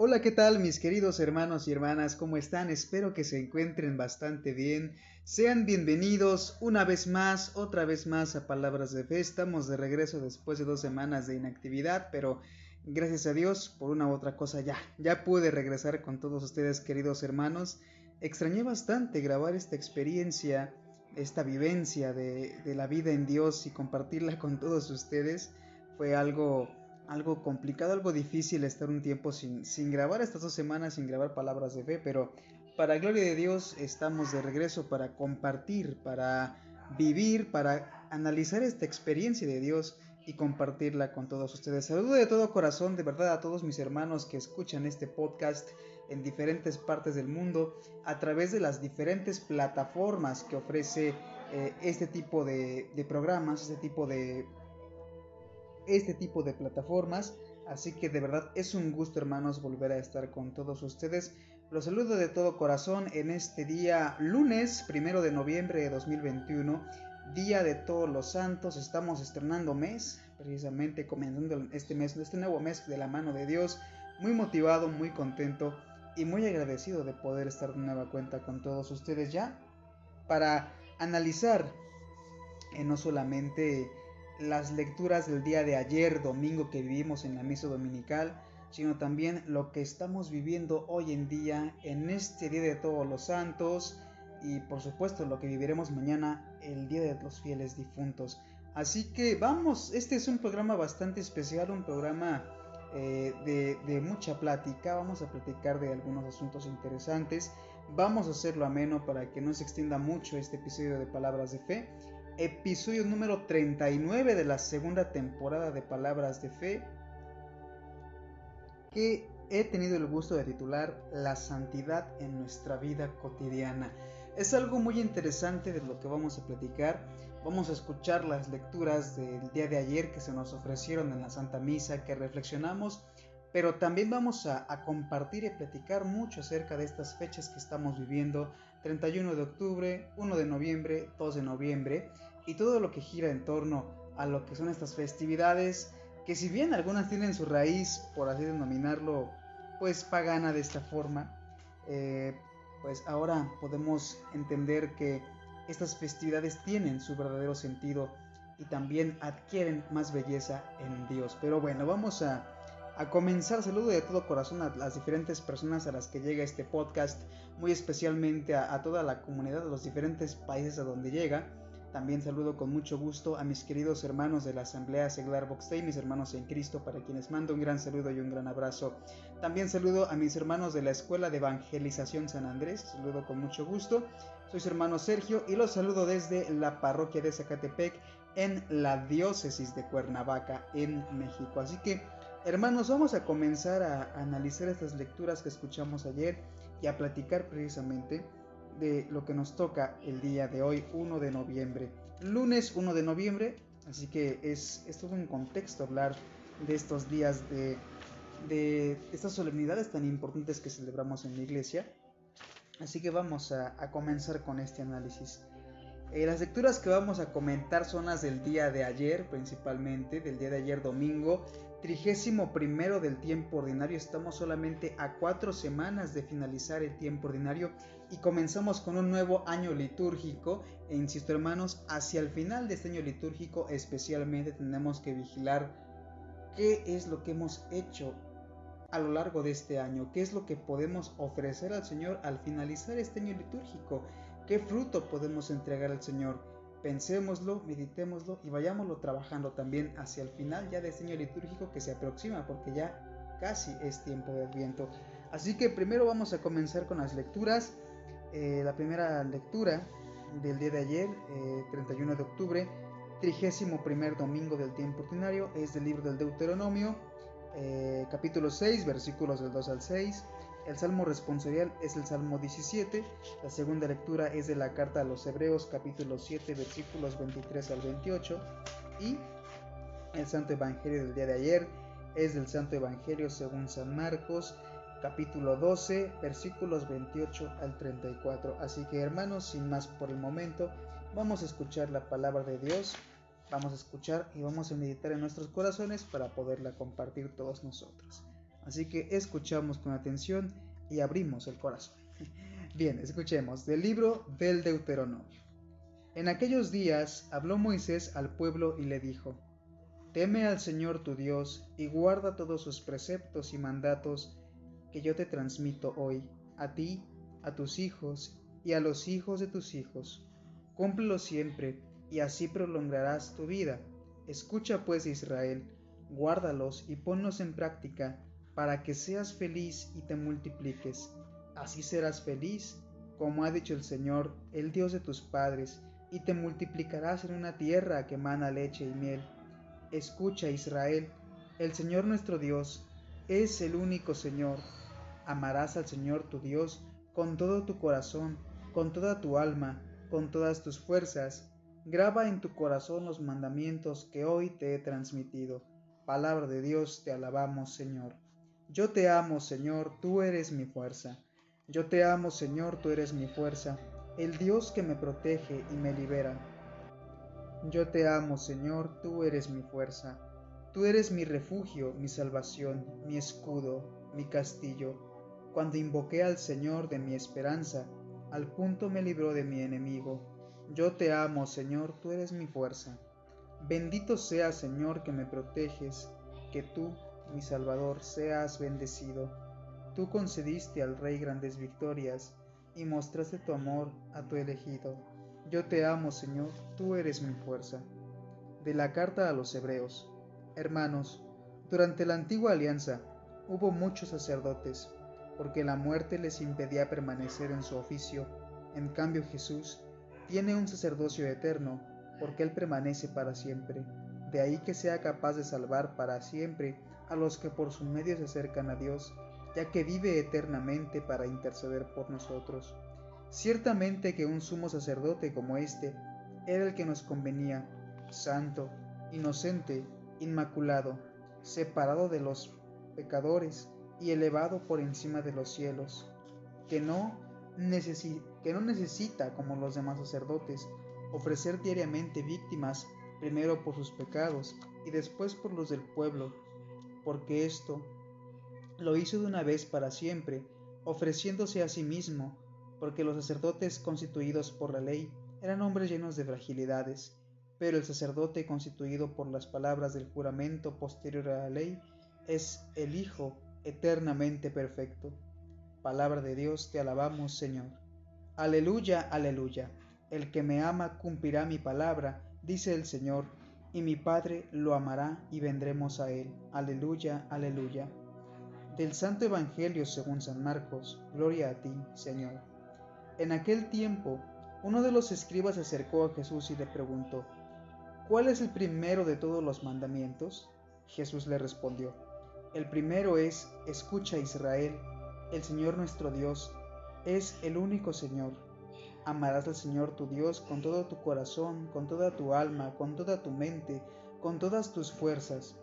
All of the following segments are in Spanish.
Hola, ¿qué tal mis queridos hermanos y hermanas? ¿Cómo están? Espero que se encuentren bastante bien. Sean bienvenidos una vez más, otra vez más a Palabras de Fe. Estamos de regreso después de dos semanas de inactividad, pero gracias a Dios por una u otra cosa ya, ya pude regresar con todos ustedes queridos hermanos. Extrañé bastante grabar esta experiencia, esta vivencia de, la vida en Dios y compartirla con todos ustedes. Fue algo algo complicado, algo difícil estar un tiempo sin, sin grabar estas dos semanas, sin grabar palabras de fe, pero para gloria de Dios estamos de regreso para compartir, para vivir, para analizar esta experiencia de Dios y compartirla con todos ustedes. Saludo de todo corazón, de verdad, a todos mis hermanos que escuchan este podcast en diferentes partes del mundo a través de las diferentes plataformas que ofrece eh, este tipo de, de programas, este tipo de este tipo de plataformas. Así que de verdad es un gusto hermanos volver a estar con todos ustedes. Los saludo de todo corazón en este día lunes primero de noviembre de 2021, día de todos los santos. Estamos estrenando mes, precisamente comenzando este mes, este nuevo mes de la mano de Dios. Muy motivado, muy contento y muy agradecido de poder estar de nueva cuenta con todos ustedes ya para analizar eh, no solamente las lecturas del día de ayer, domingo, que vivimos en la misa dominical, sino también lo que estamos viviendo hoy en día, en este Día de Todos los Santos, y por supuesto lo que viviremos mañana, el Día de los Fieles Difuntos. Así que vamos, este es un programa bastante especial, un programa eh, de, de, mucha plática, vamos a platicar de algunos asuntos interesantes, vamos a hacerlo ameno para que no se extienda mucho este episodio de Palabras de Fe episodio número 39 de la segunda temporada de Palabras de Fe, que he tenido el gusto de titular La santidad en nuestra vida cotidiana. Es algo muy interesante de lo que vamos a platicar. Vamos a escuchar las lecturas del día de ayer que se nos ofrecieron en la Santa Misa, que reflexionamos, pero también vamos a, a compartir y platicar mucho acerca de estas fechas que estamos viviendo, 31 de octubre, 1 de noviembre, 2 de noviembre, y todo lo que gira en torno a lo que son estas festividades, que si bien algunas tienen su raíz, por así denominarlo, pues pagana de esta forma, eh, pues ahora podemos entender que estas festividades tienen su verdadero sentido y también adquieren más belleza en Dios. Pero bueno, vamos a, a comenzar. Saludo de todo corazón a las diferentes personas a las que llega este podcast, muy especialmente a, toda la comunidad de los diferentes países a donde llega. También saludo con mucho gusto a mis queridos hermanos de la Asamblea Seglar Boxtey, mis hermanos en Cristo, para quienes mando un gran saludo y un gran abrazo. También saludo a mis hermanos de la Escuela de Evangelización San Andrés, saludo con mucho gusto. Soy su hermano Sergio y los saludo desde la parroquia de Zacatepec en la diócesis de Cuernavaca en México. Así que, hermanos, vamos a comenzar a analizar estas lecturas que escuchamos ayer y a platicar precisamente de lo que nos toca el día de hoy, 1 de noviembre. Lunes 1 de noviembre, así que es, todo un contexto hablar de estos días de, estas solemnidades tan importantes que celebramos en la iglesia. Así que vamos a, a comenzar con este análisis. Eh, las lecturas que vamos a comentar son las del día de ayer, principalmente, del día de ayer domingo, trigésimo primero del tiempo ordinario. Estamos solamente a cuatro semanas de finalizar el tiempo ordinario y comenzamos con un nuevo año litúrgico. E insisto, hermanos, hacia el final de este año litúrgico, especialmente, tenemos que vigilar qué es lo que hemos hecho a lo largo de este año, qué es lo que podemos ofrecer al Señor al finalizar este año litúrgico. ¿Qué fruto podemos entregar al Señor? Pensémoslo, meditémoslo y vayámoslo trabajando también hacia el final ya de este año litúrgico que se aproxima porque ya casi es tiempo de Adviento. Así que primero vamos a comenzar con las lecturas. Eh, la primera lectura del día de ayer, 31 eh, de octubre, trigésimo primer domingo del tiempo ordinario, es del libro del Deuteronomio, eh, capítulo 6, versículos del 2 al 6. El salmo responsorial es el salmo 17. La segunda lectura es de la carta a los Hebreos, capítulo 7, versículos 23 al 28. Y el santo evangelio del día de ayer es del santo evangelio según San Marcos, capítulo 12, versículos 28 al 34. Así que hermanos, sin más por el momento, vamos a escuchar la palabra de Dios, vamos a escuchar y vamos a meditar en nuestros corazones para poderla compartir todos nosotros. Así que escuchamos con atención y abrimos el corazón. Bien, escuchemos del libro del Deuteronomio. En aquellos días habló Moisés al pueblo y le dijo, Teme al Señor tu Dios y guarda todos sus preceptos y mandatos que yo te transmito hoy, a ti, a tus hijos y a los hijos de tus hijos. Cúmplelos siempre y así prolongarás tu vida. Escucha pues Israel, guárdalos y ponlos en práctica para que seas feliz y te multipliques. Así serás feliz, como ha dicho el Señor, el Dios de tus padres, y te multiplicarás en una tierra que mana leche y miel. Escucha Israel, el Señor nuestro Dios es el único Señor. Amarás al Señor tu Dios con todo tu corazón, con toda tu alma, con todas tus fuerzas. Graba en tu corazón los mandamientos que hoy te he transmitido. Palabra de Dios, te alabamos, Señor. Yo te amo, Señor, tú eres mi fuerza. Yo te amo, Señor, tú eres mi fuerza, el Dios que me protege y me libera. Yo te amo, Señor, tú eres mi fuerza. Tú eres mi refugio, mi salvación, mi escudo, mi castillo. Cuando invoqué al Señor de mi esperanza, al punto me libró de mi enemigo. Yo te amo, Señor, tú eres mi fuerza. Bendito sea, Señor, que me proteges, que tú, mi Salvador, seas bendecido. Tú concediste al Rey grandes victorias y mostraste tu amor a tu elegido. Yo te amo, Señor, tú eres mi fuerza. De la carta a los Hebreos. Hermanos, durante la antigua alianza hubo muchos sacerdotes, porque la muerte les impedía permanecer en su oficio. En cambio Jesús tiene un sacerdocio eterno, porque Él permanece para siempre. De ahí que sea capaz de salvar para siempre a los que por su medio se acercan a Dios, ya que vive eternamente para interceder por nosotros. Ciertamente que un sumo sacerdote como éste era el que nos convenía, santo, inocente, inmaculado, separado de los pecadores y elevado por encima de los cielos, que no, que no necesita, como los demás sacerdotes, ofrecer diariamente víctimas, primero por sus pecados y después por los del pueblo, porque esto lo hizo de una vez para siempre, ofreciéndose a sí mismo, porque los sacerdotes constituidos por la ley eran hombres llenos de fragilidades, pero el sacerdote constituido por las palabras del juramento posterior a la ley es el Hijo eternamente perfecto. Palabra de Dios, te alabamos, Señor. Aleluya, aleluya. El que me ama cumplirá mi palabra, dice el Señor y mi Padre lo amará y vendremos a él. Aleluya, aleluya. Del Santo Evangelio según San Marcos, gloria a ti, Señor. En aquel tiempo, uno de los escribas se acercó a Jesús y le preguntó, ¿cuál es el primero de todos los mandamientos? Jesús le respondió, el primero es, escucha Israel, el Señor nuestro Dios es el único Señor Amarás al Señor tu Dios con todo tu corazón, con toda tu alma, con toda tu mente, con todas tus fuerzas.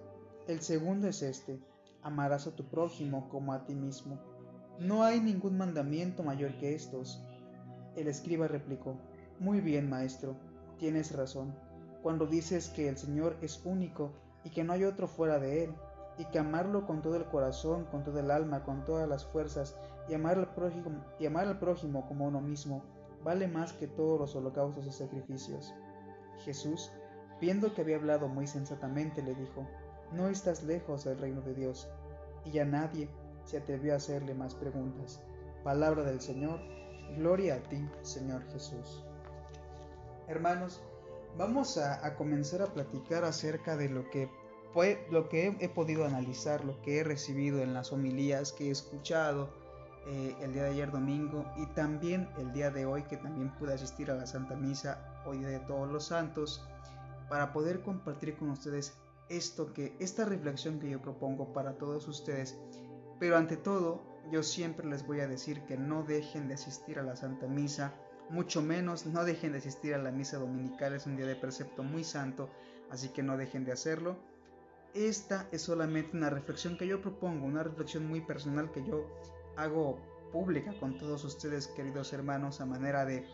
El segundo es este, amarás a tu prójimo como a ti mismo. No hay ningún mandamiento mayor que estos. El escriba replicó, Muy bien, maestro, tienes razón, cuando dices que el Señor es único y que no hay otro fuera de Él, y que amarlo con todo el corazón, con toda el alma, con todas las fuerzas, y amar al prójimo, y amar al prójimo como uno mismo, vale más que todos los holocaustos y sacrificios. Jesús, viendo que había hablado muy sensatamente, le dijo, No estás lejos del reino de Dios. Y ya nadie se atrevió a hacerle más preguntas. Palabra del Señor, gloria a ti, Señor Jesús. Hermanos, vamos a, comenzar a platicar acerca de lo que, he podido analizar, lo que he recibido en las homilías que he escuchado, eh, el día de ayer domingo y también el día de hoy que también pude asistir a la Santa Misa, hoy de todos los santos, para poder compartir con ustedes esto que, esta reflexión que yo propongo para todos ustedes. Pero ante todo, yo siempre les voy a decir que no dejen de asistir a la Santa Misa, mucho menos no dejen de asistir a la Misa Dominical, es un día de precepto muy santo, así que no dejen de hacerlo. Esta es solamente una reflexión que yo propongo, una reflexión muy personal que yo hago pública con todos ustedes, queridos hermanos, a manera de,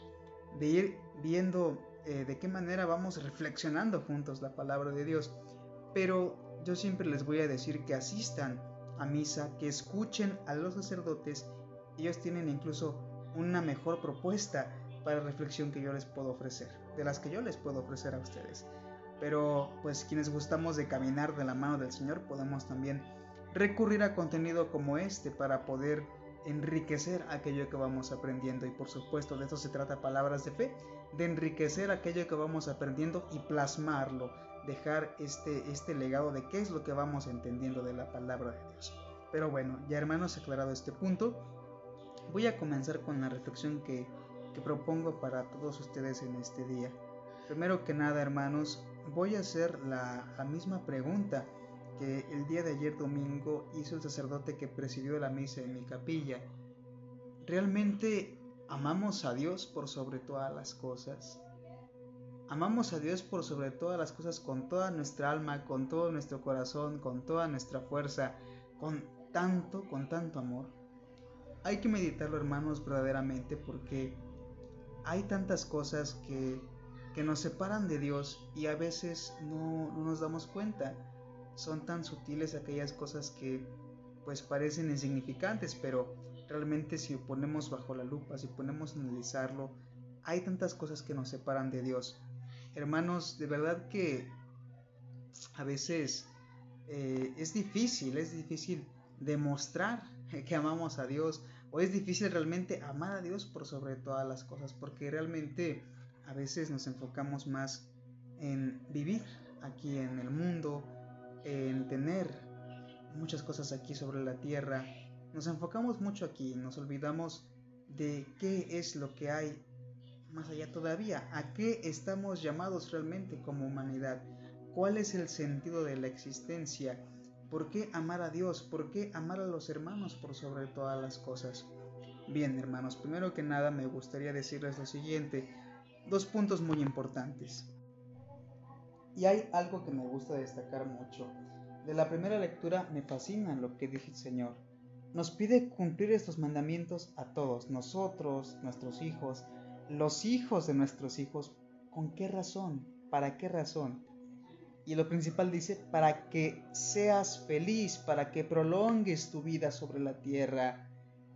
ir viendo eh, de qué manera vamos reflexionando juntos la palabra de Dios. Pero yo siempre les voy a decir que asistan a misa, que escuchen a los sacerdotes. Ellos tienen incluso una mejor propuesta para reflexión que yo les puedo ofrecer, de las que yo les puedo ofrecer a ustedes. Pero pues quienes gustamos de caminar de la mano del Señor podemos también recurrir a contenido como este para poder enriquecer aquello que vamos aprendiendo y por supuesto de eso se trata palabras de fe, de enriquecer aquello que vamos aprendiendo y plasmarlo, dejar este, este legado de qué es lo que vamos entendiendo de la palabra de Dios. Pero bueno, ya hermanos, aclarado este punto, voy a comenzar con la reflexión que, propongo para todos ustedes en este día. Primero que nada, hermanos, voy a hacer la misma pregunta que el día de ayer domingo hizo el sacerdote que presidió la misa en mi capilla. ¿Realmente amamos a Dios por sobre todas las cosas? Amamos a Dios por sobre todas las cosas con toda nuestra alma, con todo nuestro corazón, con toda nuestra fuerza, con tanto, con tanto amor. Hay que meditarlo hermanos verdaderamente porque hay tantas cosas que que nos separan de Dios y a veces no, nos damos cuenta. Son tan sutiles aquellas cosas que pues parecen insignificantes, pero realmente si ponemos bajo la lupa, si ponemos a analizarlo, hay tantas cosas que nos separan de Dios. Hermanos, de verdad que a veces eh, es difícil, es difícil demostrar que amamos a Dios o es difícil realmente amar a Dios por sobre todas las cosas, porque realmente a veces nos enfocamos más en vivir aquí en el mundo, en tener muchas cosas aquí sobre la tierra. Nos enfocamos mucho aquí, nos olvidamos de qué es lo que hay más allá todavía, a qué estamos llamados realmente como humanidad, cuál es el sentido de la existencia, por qué amar a Dios, por qué amar a los hermanos por sobre todas las cosas. Bien, hermanos, primero que nada me gustaría decirles lo siguiente, dos puntos muy importantes. Y hay algo que me gusta destacar mucho. De la primera lectura me fascina lo que dice el Señor. Nos pide cumplir estos mandamientos a todos, nosotros, nuestros hijos, los hijos de nuestros hijos. ¿Con qué razón? ¿Para qué razón? Y lo principal dice, para que seas feliz, para que prolongues tu vida sobre la tierra.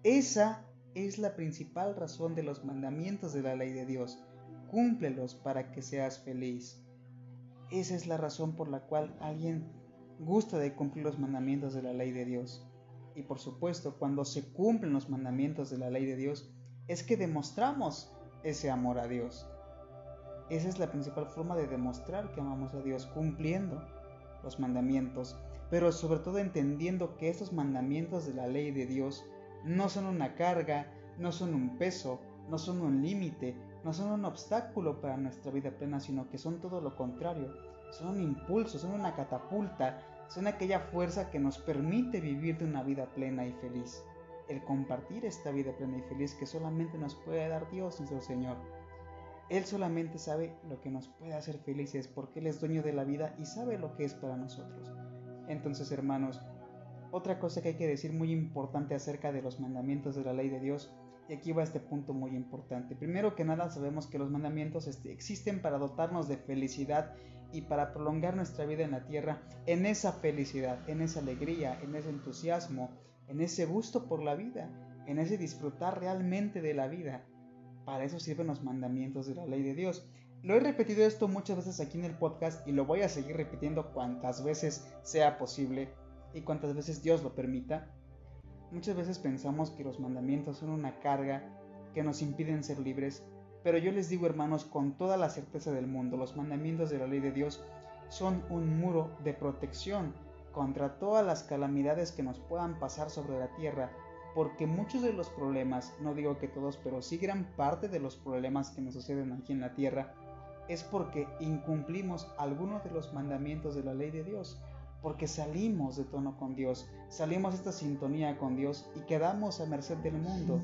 Esa es la principal razón de los mandamientos de la ley de Dios cúmplelos para que seas feliz. Esa es la razón por la cual alguien gusta de cumplir los mandamientos de la ley de Dios. Y por supuesto, cuando se cumplen los mandamientos de la ley de Dios, es que demostramos ese amor a Dios. Esa es la principal forma de demostrar que amamos a Dios, cumpliendo los mandamientos, pero sobre todo entendiendo que estos mandamientos de la ley de Dios no son una carga, no son un peso, no son un límite, no son un obstáculo para nuestra vida plena, sino que son todo lo contrario. Son un impulso, son una catapulta, son aquella fuerza que nos permite vivir de una vida plena y feliz. El compartir esta vida plena y feliz que solamente nos puede dar Dios nuestro Señor. Él solamente sabe lo que nos puede hacer felices porque Él es dueño de la vida y sabe lo que es para nosotros. Entonces, hermanos, otra cosa que hay que decir muy importante acerca de los mandamientos de la ley de Dios y aquí va este punto muy importante. Primero que nada sabemos que los mandamientos este, existen para dotarnos de felicidad y para prolongar nuestra vida en la tierra en esa felicidad, en esa alegría, en ese entusiasmo, en ese gusto por la vida, en ese disfrutar realmente de la vida. Para eso sirven los mandamientos de la ley de Dios. Lo he repetido esto muchas veces aquí en el podcast y lo voy a seguir repitiendo cuantas veces sea posible y cuantas veces Dios lo permita Muchas veces pensamos que los mandamientos son una carga que nos impiden ser libres, pero yo les digo hermanos con toda la certeza del mundo, los mandamientos de la ley de Dios son un muro de protección contra todas las calamidades que nos puedan pasar sobre la tierra, porque muchos de los problemas, no digo que todos, pero sí gran parte de los problemas que nos suceden aquí en la tierra, es porque incumplimos algunos de los mandamientos de la ley de Dios porque salimos de tono con Dios, salimos de esta sintonía con Dios y quedamos a merced del mundo.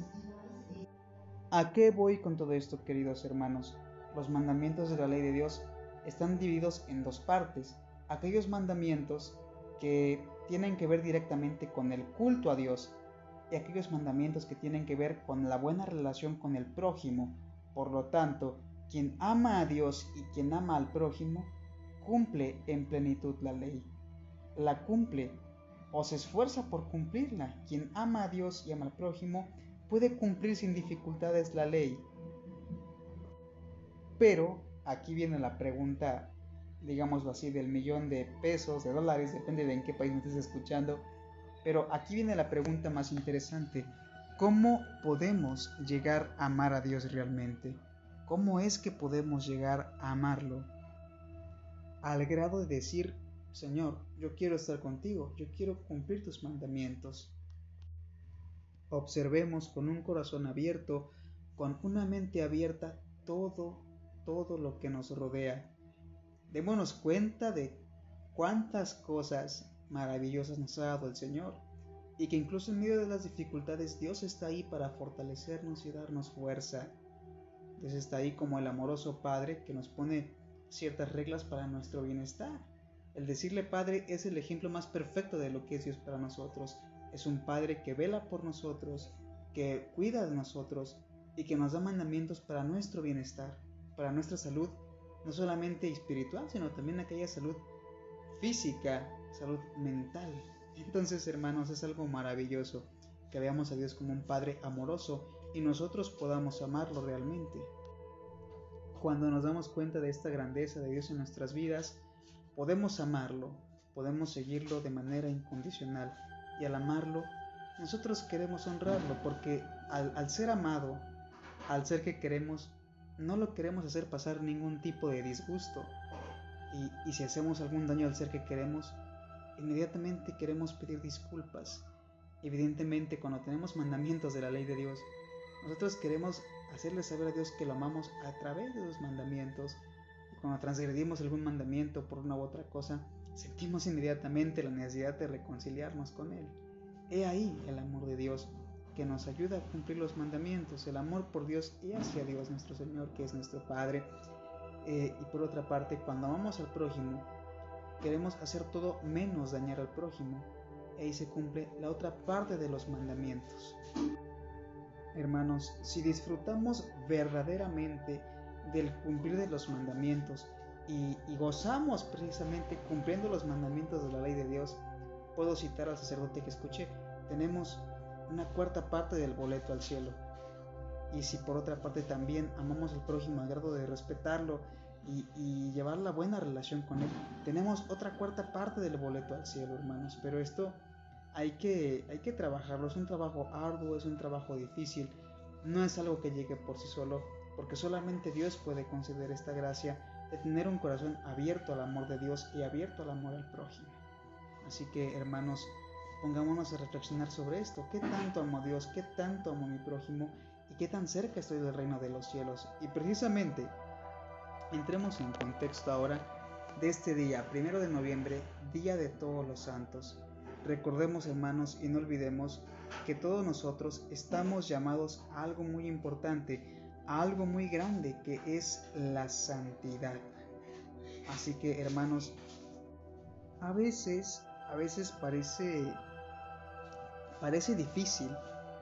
¿A qué voy con todo esto, queridos hermanos? Los mandamientos de la ley de Dios están divididos en dos partes. Aquellos mandamientos que tienen que ver directamente con el culto a Dios y aquellos mandamientos que tienen que ver con la buena relación con el prójimo. Por lo tanto, quien ama a Dios y quien ama al prójimo, cumple en plenitud la ley la cumple o se esfuerza por cumplirla. Quien ama a Dios y ama al prójimo puede cumplir sin dificultades la ley. Pero aquí viene la pregunta, digámoslo así, del millón de pesos, de dólares, depende de en qué país me estés escuchando. Pero aquí viene la pregunta más interesante. ¿Cómo podemos llegar a amar a Dios realmente? ¿Cómo es que podemos llegar a amarlo? Al grado de decir, Señor, yo quiero estar contigo, yo quiero cumplir tus mandamientos. Observemos con un corazón abierto, con una mente abierta, todo, todo lo que nos rodea. Démonos cuenta de cuántas cosas maravillosas nos ha dado el Señor y que incluso en medio de las dificultades Dios está ahí para fortalecernos y darnos fuerza. Dios está ahí como el amoroso Padre que nos pone ciertas reglas para nuestro bienestar. El decirle Padre es el ejemplo más perfecto de lo que es Dios para nosotros. Es un Padre que vela por nosotros, que cuida de nosotros y que nos da mandamientos para nuestro bienestar, para nuestra salud, no solamente espiritual, sino también aquella salud física, salud mental. Entonces, hermanos, es algo maravilloso que veamos a Dios como un Padre amoroso y nosotros podamos amarlo realmente. Cuando nos damos cuenta de esta grandeza de Dios en nuestras vidas, podemos amarlo, podemos seguirlo de manera incondicional y al amarlo, nosotros queremos honrarlo porque al, ser amado, al ser que queremos, no lo queremos hacer pasar ningún tipo de disgusto. Y, y si hacemos algún daño al ser que queremos, inmediatamente queremos pedir disculpas. Evidentemente, cuando tenemos mandamientos de la ley de Dios, nosotros queremos hacerle saber a Dios que lo amamos a través de los mandamientos. Cuando transgredimos algún mandamiento por una u otra cosa, sentimos inmediatamente la necesidad de reconciliarnos con Él. He ahí el amor de Dios que nos ayuda a cumplir los mandamientos, el amor por Dios y hacia Dios nuestro Señor, que es nuestro Padre. Eh, y por otra parte, cuando amamos al prójimo, queremos hacer todo menos dañar al prójimo. Ahí se cumple la otra parte de los mandamientos. Hermanos, si disfrutamos verdaderamente del cumplir de los mandamientos y, gozamos precisamente cumpliendo los mandamientos de la ley de Dios, puedo citar al sacerdote que escuché, tenemos una cuarta parte del boleto al cielo. Y si por otra parte también amamos al prójimo al grado de respetarlo y, llevar la buena relación con Él. Tenemos otra cuarta parte del boleto al cielo, hermanos, pero esto hay que, hay que trabajarlo. Es un trabajo arduo, es un trabajo difícil, no es algo que llegue por sí solo, porque solamente Dios puede conceder esta gracia de tener un corazón abierto al amor de Dios y abierto al amor al prójimo. Así que, hermanos, pongámonos a reflexionar sobre esto. ¿Qué tanto amo a Dios? ¿Qué tanto amo a mi prójimo? ¿Y qué tan cerca estoy del reino de los cielos? Y precisamente Entremos en contexto ahora de este día, primero de noviembre, Día de Todos los Santos. Recordemos, hermanos, y no olvidemos que todos nosotros estamos llamados a algo muy importante, algo muy grande, que es la santidad. Así que, hermanos, a veces, a veces parece, parece difícil,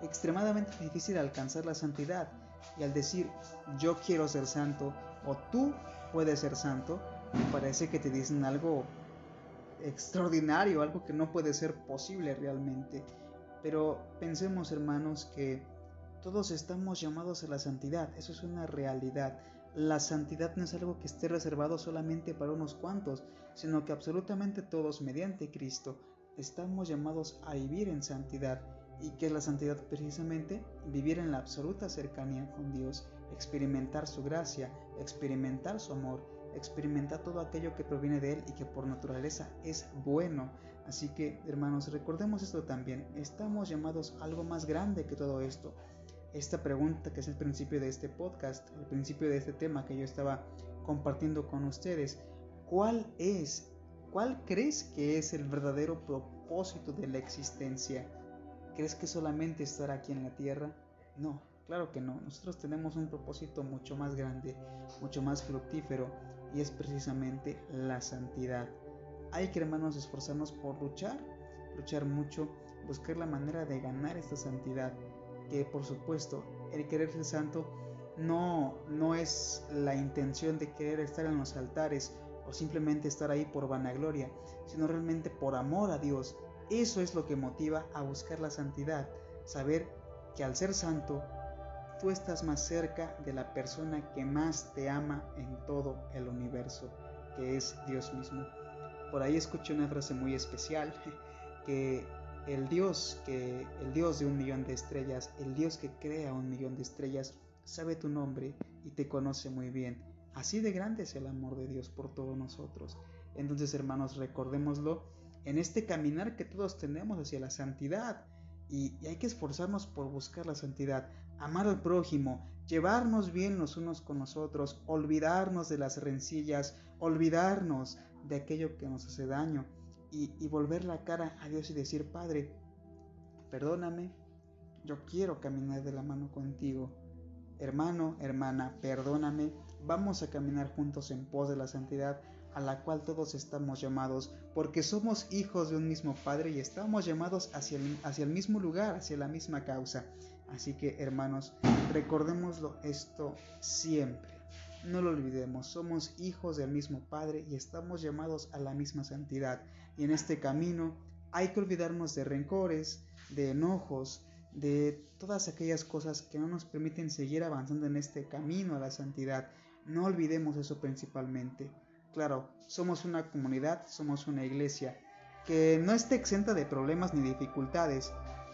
extremadamente difícil alcanzar la santidad. Y al decir, yo quiero ser santo, o tú puedes ser santo, parece que te dicen algo extraordinario, algo que no puede ser posible realmente. Pero pensemos hermanos que todos estamos llamados a la santidad, eso es una realidad. La santidad no es algo que esté reservado solamente para unos cuantos, sino que absolutamente todos, mediante Cristo, estamos llamados a vivir en santidad. ¿Y que es la santidad precisamente? Vivir en la absoluta cercanía con Dios experimentar su gracia, experimentar su amor, experimentar todo aquello que proviene de Él y que por naturaleza es bueno. Así que, hermanos, recordemos esto también. Estamos llamados a algo más grande que todo esto. Esta pregunta que es el principio de este podcast, el principio de este tema que yo estaba compartiendo con ustedes, ¿cuál es, cuál crees que es el verdadero propósito de la existencia? ¿Crees que solamente estar aquí en la tierra? No, Claro que no, nosotros tenemos un propósito mucho más grande, mucho más fructífero y es precisamente la santidad. Hay que hermanos esforzarnos por luchar, luchar mucho, buscar la manera de ganar esta santidad, que por supuesto el querer ser santo no, no es la intención de querer estar en los altares o simplemente estar ahí por vanagloria, sino realmente por amor a Dios, Eso es lo que motiva a buscar la santidad, saber que al ser santo, tú estás más cerca de la persona que más te ama en todo el universo, que es Dios mismo. Por ahí escuché una frase muy especial, que el Dios que el Dios de un millón de estrellas, el Dios que crea un millón de estrellas, sabe tu nombre y te conoce muy bien. Así de grande es el amor de Dios por todos nosotros. Entonces, hermanos, recordémoslo en este caminar que todos tenemos hacia la santidad. Y, hay que esforzarnos por buscar la santidad, amar al prójimo, llevarnos bien los unos con los otros, olvidarnos de las rencillas, olvidarnos de aquello que nos hace daño y, volver la cara a Dios y decir, Padre, perdóname, yo quiero caminar de la mano contigo. Hermano, hermana, perdóname, vamos a caminar juntos en pos de la santidad a la cual todos estamos llamados, porque somos hijos de un mismo Padre y estamos llamados hacia el, hacia el mismo lugar, hacia la misma causa. Así que hermanos, recordémoslo esto siempre. No lo olvidemos, somos hijos del mismo Padre y estamos llamados a la misma santidad. Y en este camino hay que olvidarnos de rencores, de enojos, de todas aquellas cosas que no nos permiten seguir avanzando en este camino a la santidad. No olvidemos eso principalmente. Claro, somos una comunidad, somos una iglesia que no esté exenta de problemas ni dificultades,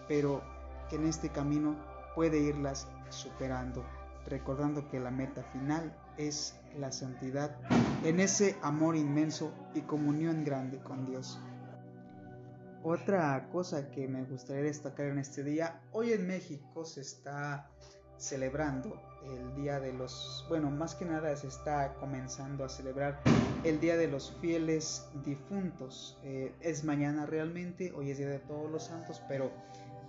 pero que en este camino puede irlas superando, recordando que la meta final es la santidad en ese amor inmenso y comunión grande con Dios. Otra cosa que me gustaría destacar en este día, hoy en México se está celebrando el Día de los, bueno, más que nada se está comenzando a celebrar el Día de los Fieles Difuntos. Eh, es mañana realmente, hoy es Día de Todos los Santos, pero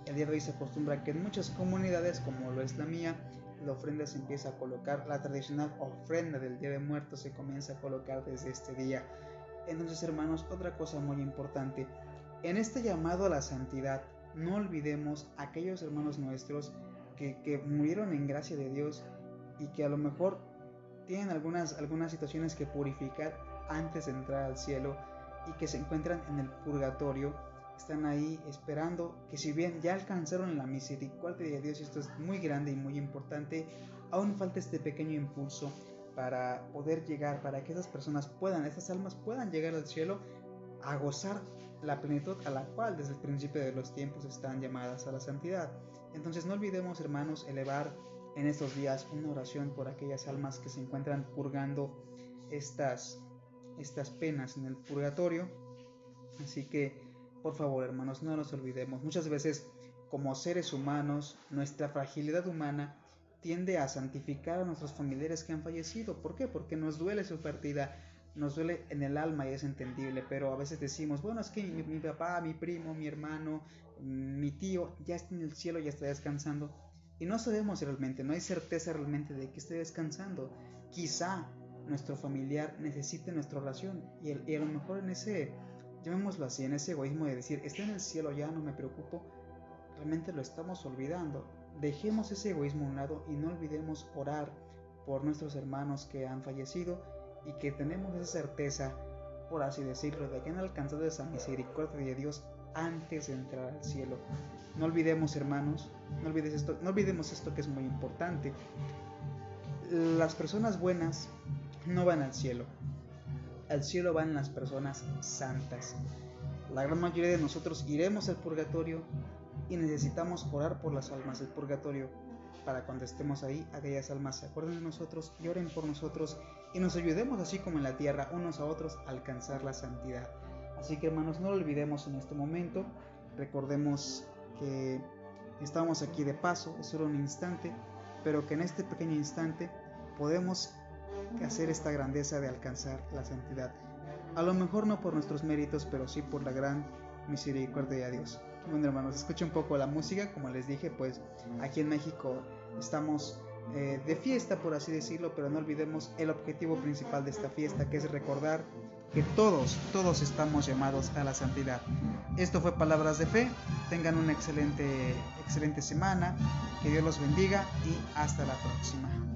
el día de hoy se acostumbra que en muchas comunidades, como lo es la mía, la ofrenda se empieza a colocar, la tradicional ofrenda del Día de Muertos se comienza a colocar desde este día. Entonces, hermanos, otra cosa muy importante, en este llamado a la santidad, no olvidemos a aquellos hermanos nuestros que, murieron en gracia de Dios y que a lo mejor tienen algunas, algunas situaciones que purificar antes de entrar al cielo y que se encuentran en el purgatorio, están ahí esperando que si bien ya alcanzaron la misericordia de Dios esto es muy grande y muy importante, aún falta este pequeño impulso para poder llegar, para que esas personas puedan, esas almas puedan llegar al cielo a gozar la plenitud a la cual desde el principio de los tiempos están llamadas a la santidad. Entonces no olvidemos, hermanos, elevar en estos días una oración por aquellas almas que se encuentran purgando estas, estas penas en el purgatorio. Así que, por favor, hermanos, no nos olvidemos. Muchas veces, como seres humanos, nuestra fragilidad humana tiende a santificar a nuestros familiares que han fallecido. ¿Por qué? Porque nos duele su partida, nos duele en el alma y es entendible, pero a veces decimos, bueno, es que mi, papá, mi primo, mi hermano, mi tío ya está en el cielo, ya está descansando. Y no sabemos realmente, no hay certeza realmente de que esté descansando. Quizá nuestro familiar necesite nuestra oración y, y a lo mejor en ese, llamémoslo así, en ese egoísmo de decir, está en el cielo ya, no me preocupo, realmente lo estamos olvidando. Dejemos ese egoísmo a un lado y no olvidemos orar por nuestros hermanos que han fallecido y que tenemos esa certeza, por así decirlo, de que han alcanzado esa misericordia de Dios antes de entrar al cielo. No olvidemos, hermanos, no, olvides esto, no olvidemos esto que es muy importante. Las personas buenas no van al cielo. Al cielo van las personas santas. La gran mayoría de nosotros iremos al purgatorio y necesitamos orar por las almas del purgatorio para cuando estemos ahí, aquellas almas se acuerden de nosotros y oren por nosotros y nos ayudemos así como en la tierra unos a otros a alcanzar la santidad. Así que hermanos, no lo olvidemos en este momento, recordemos que estamos aquí de paso, es solo un instante, pero que en este pequeño instante podemos hacer esta grandeza de alcanzar la santidad. A lo mejor no por nuestros méritos, pero sí por la gran misericordia de Dios. Bueno hermanos, escucha un poco la música, como les dije, pues aquí en México estamos eh, de fiesta, por así decirlo, pero no olvidemos el objetivo principal de esta fiesta, que es recordar que todos, todos estamos llamados a la santidad. Esto fue Palabras de Fe, tengan una excelente, excelente semana, que Dios los bendiga y hasta la próxima.